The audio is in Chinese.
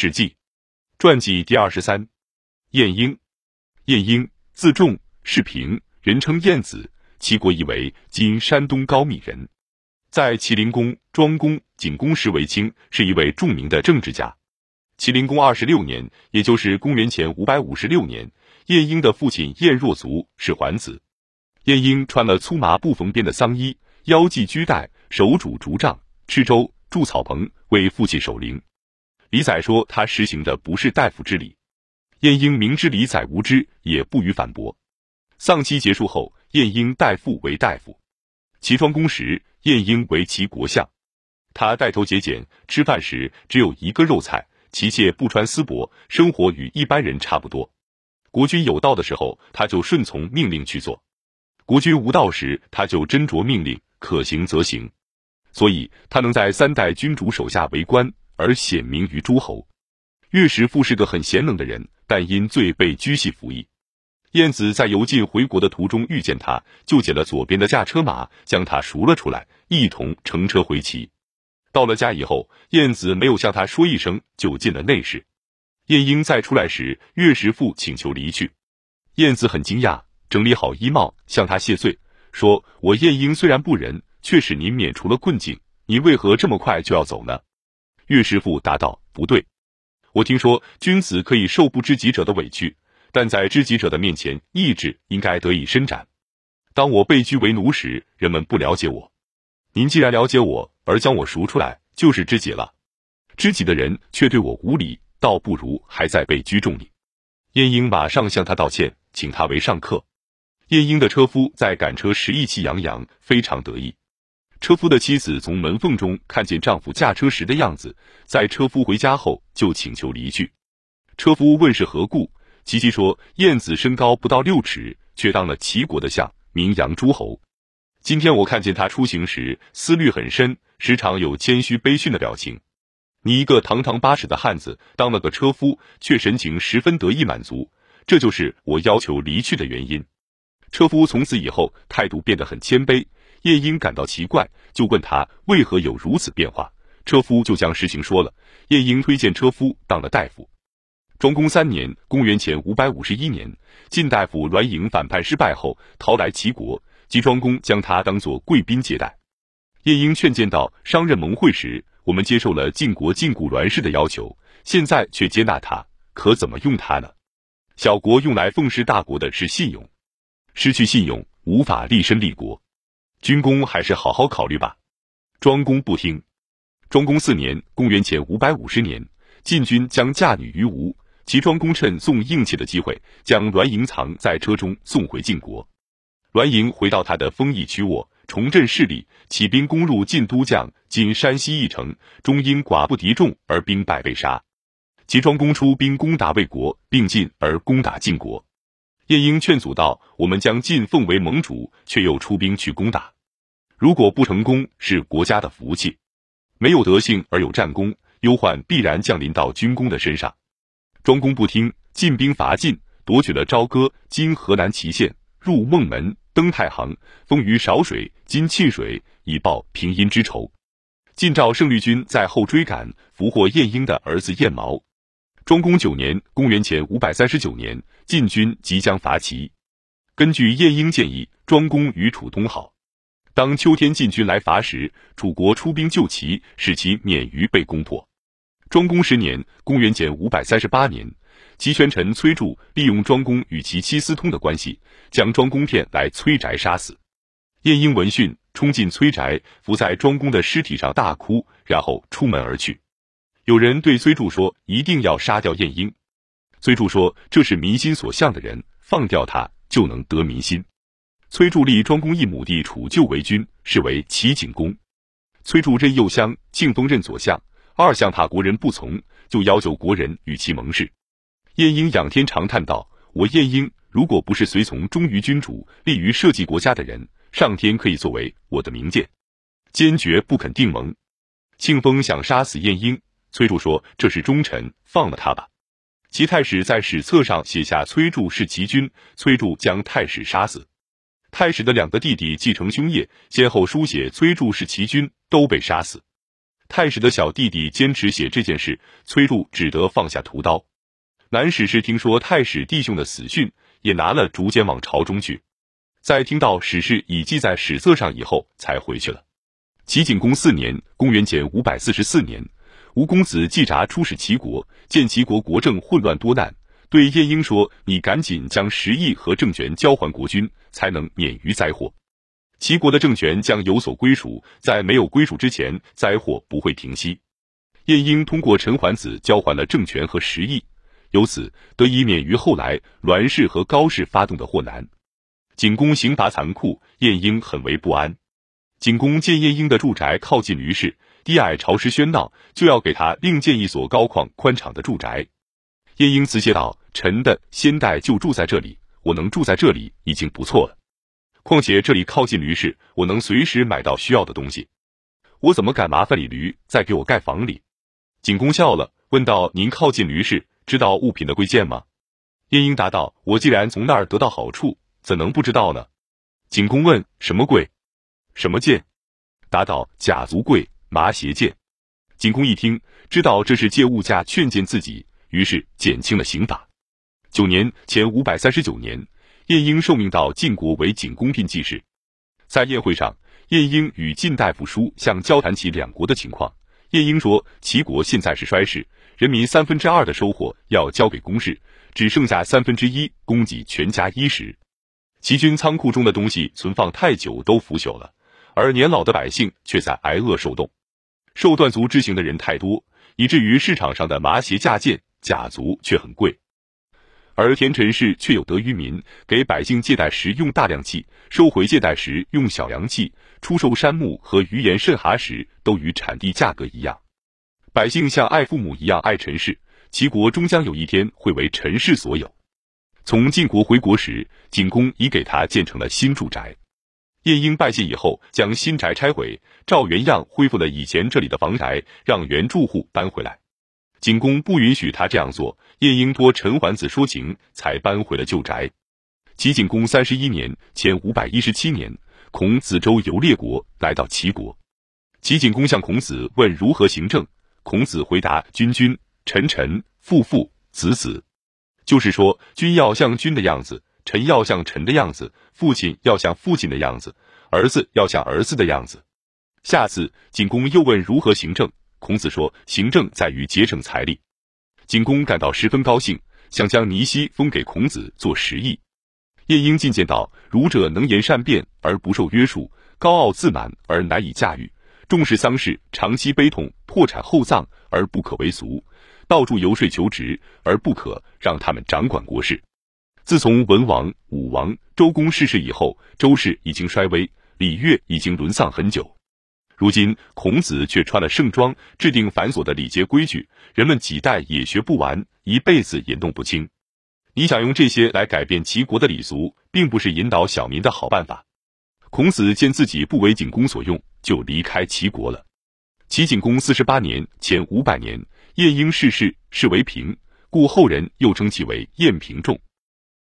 史记传记第二十三，晏婴，晏婴，字仲，是平，人称晏子。齐国裔为今山东高密人，在齐灵公、庄公、景公时为卿，是一位著名的政治家。齐灵公二十六年，也就是公元前五百五十六年，晏婴的父亲晏若卒是桓子。晏婴穿了粗麻布缝边的丧衣，腰系居带，手拄竹杖，吃粥，筑草棚，为父亲守灵。李宰说他实行的不是大夫之礼，晏婴明知李宰无知，也不予反驳。丧期结束后，晏婴代父为大夫。齐庄公时，晏婴为齐国相，他带头节俭，吃饭时只有一个肉菜，妻妾不穿丝帛，生活与一般人差不多。国君有道的时候，他就顺从命令去做；国君无道时，他就斟酌命令，可行则行。所以，他能在三代君主手下为官。而显名于诸侯。岳师父是个很贤能的人，但因罪被拘系服役。晏子在游晋回国的途中遇见他，就解了左边的驾车马，将他赎了出来，一同乘车回齐。到了家以后，晏子没有向他说一声，就进了内室。晏婴再出来时，岳师父请求离去。晏子很惊讶，整理好衣帽，向他谢罪，说：“我晏婴虽然不仁，却使您免除了困境，你为何这么快就要走呢？”岳师傅答道：“不对，我听说君子可以受不知己者的委屈，但在知己者的面前，意志应该得以伸展。当我被拘为奴时，人们不了解我。您既然了解我，而将我赎出来，就是知己了。知己的人却对我无礼，倒不如还在被拘中里。”晏婴马上向他道歉，请他为上客。晏婴的车夫在赶车时意气洋洋，非常得意。车夫的妻子从门缝中看见丈夫驾车时的样子，在车夫回家后就请求离去。车夫问是何故，琪琪说：“晏子身高不到六尺，却当了齐国的相，名扬诸侯。今天我看见他出行时，思虑很深，时常有谦虚悲逊的表情。你一个堂堂八尺的汉子，当了个车夫，却神情十分得意满足，这就是我要求离去的原因。”车夫从此以后态度变得很谦卑。晏婴感到奇怪，就问他为何有如此变化。车夫就将实情说了。晏婴推荐车夫当了大夫。庄公三年（公元前五百五十一年），晋大夫栾盈反叛失败后逃来齐国，齐庄公将他当作贵宾接待。晏婴劝谏道：“商任盟会时，我们接受了晋国禁锢栾氏的要求，现在却接纳他，可怎么用他呢？小国用来奉侍大国的是信用，失去信用，无法立身立国。”军功还是好好考虑吧。庄公不听。庄公四年（公元前五百五十年），晋军将嫁女于吴，齐庄公趁送硬气的机会，将栾盈藏在车中送回晋国。栾盈回到他的封邑曲沃，重振势力，起兵攻入晋都将（今山西翼城），终因寡不敌众而兵败被杀。齐庄公出兵攻打魏国，并进而攻打晋国。晏婴劝阻道：“我们将晋奉为盟主，却又出兵去攻打，如果不成功，是国家的福气；没有德性而有战功，忧患必然降临到军功的身上。”庄公不听，进兵伐晋，夺取了朝歌（今河南淇县），入孟门，登太行，封于少水（今沁水），以报平阴之仇。晋赵胜利军在后追赶，俘获晏婴的儿子晏毛。庄公九年（公元前五百三十九年），晋军即将伐齐。根据晏婴建议，庄公与楚通好。当秋天晋军来伐时，楚国出兵救齐，使其免于被攻破。庄公十年（公元前五百三十八年），齐宣臣崔杼利用庄公与其妻私通的关系，将庄公骗来崔宅杀死。晏婴闻讯，冲进崔宅，伏在庄公的尸体上大哭，然后出门而去。有人对崔杼说：“一定要杀掉晏婴。”崔杼说：“这是民心所向的人，放掉他就能得民心。”崔杼立庄公一亩地楚旧为君，是为齐景公。崔杼任右相，庆封任左相。二相怕国人不从，就要求国人与其盟誓。晏婴仰天长叹道：“我晏婴如果不是随从忠于君主、利于社稷国家的人，上天可以作为我的明鉴，坚决不肯定盟。”庆封想杀死晏婴。崔杼说：“这是忠臣，放了他吧。”齐太史在史册上写下崔杼是齐君，崔杼将太史杀死。太史的两个弟弟继承兄业，先后书写崔杼是齐君，都被杀死。太史的小弟弟坚持写这件事，崔杼只得放下屠刀。南史氏听说太史弟兄的死讯，也拿了竹简往朝中去。在听到史事已记在史册上以后，才回去了。齐景公四年（公元前五百四十四年），吴公子季札出使齐国，见齐国国政混乱多难，对晏婴说：“你赶紧将十邑和政权交还国君，才能免于灾祸。齐国的政权将有所归属，在没有归属之前，灾祸不会停息。”晏婴通过陈桓子交还了政权和十邑，由此得以免于后来栾氏和高氏发动的祸难。景公刑罚残酷，晏婴很为不安。景公见晏婴的住宅靠近驴市，低矮潮湿喧闹，就要给他另建一所高旷宽敞的住宅。晏婴辞谢道：“臣的先代就住在这里，我能住在这里已经不错了。况且这里靠近驴市，我能随时买到需要的东西。我怎么敢麻烦李驴再给我盖房里？”景公笑了，问道：“您靠近驴市，知道物品的贵贱吗？”晏婴答道：“我既然从那儿得到好处。”怎能不知道呢？景公问：“什么贵？什么贱？”答道：“甲足贵，麻鞋贱。”景公一听，知道这是借物价劝谏自己，于是减轻了刑罚。九年（前五百三十九年），晏婴受命到晋国为景公聘记事。在宴会上，晏婴与晋大夫书向交谈起两国的情况。晏婴说：“齐国现在是衰世，人民三分之二的收获要交给公室，只剩下三分之一供给全家衣食。”齐军仓库中的东西存放太久都腐朽了，而年老的百姓却在挨饿受冻，受断足之刑的人太多，以至于市场上的麻鞋价贱，甲足却很贵。而田陈氏却有得于民，给百姓借贷时用大量器，收回借贷时用小量器，出售山木和鱼盐甚蛤时都与产地价格一样。百姓像爱父母一样爱陈氏，齐国终将有一天会为陈氏所有。从晋国回国时，景公已给他建成了新住宅。晏婴拜谢以后，将新宅拆毁，照原样恢复了以前这里的房宅，让原住户搬回来。景公不允许他这样做，晏婴托陈桓子说情，才搬回了旧宅。齐景公三十一年（前五百一十七年），孔子周游列国，来到齐国。齐景公向孔子问如何行政，孔子回答：君君，臣臣，父父，子子。就是说，君要像君的样子，臣要像臣的样子，父亲要像父亲的样子，儿子要像儿子的样子。下次景公又问如何行政，孔子说：行政在于节省财力。景公感到十分高兴，想将尼西封给孔子做食邑。晏婴进谏道：儒者能言善辩而不受约束，高傲自满而难以驾驭，重视丧事，长期悲痛，破产厚葬而不可为俗。到处游说求职，而不可让他们掌管国事。自从文王、武王、周公逝世以后，周氏已经衰微，礼乐已经沦丧很久。如今孔子却穿了盛装，制定繁琐的礼节规矩，人们几代也学不完，一辈子也弄不清。你想用这些来改变齐国的礼俗，并不是引导小民的好办法。孔子见自己不为景公所用，就离开齐国了。齐景公四十八年（前五百年）。晏婴逝世，是为平，故后人又称其为晏平仲。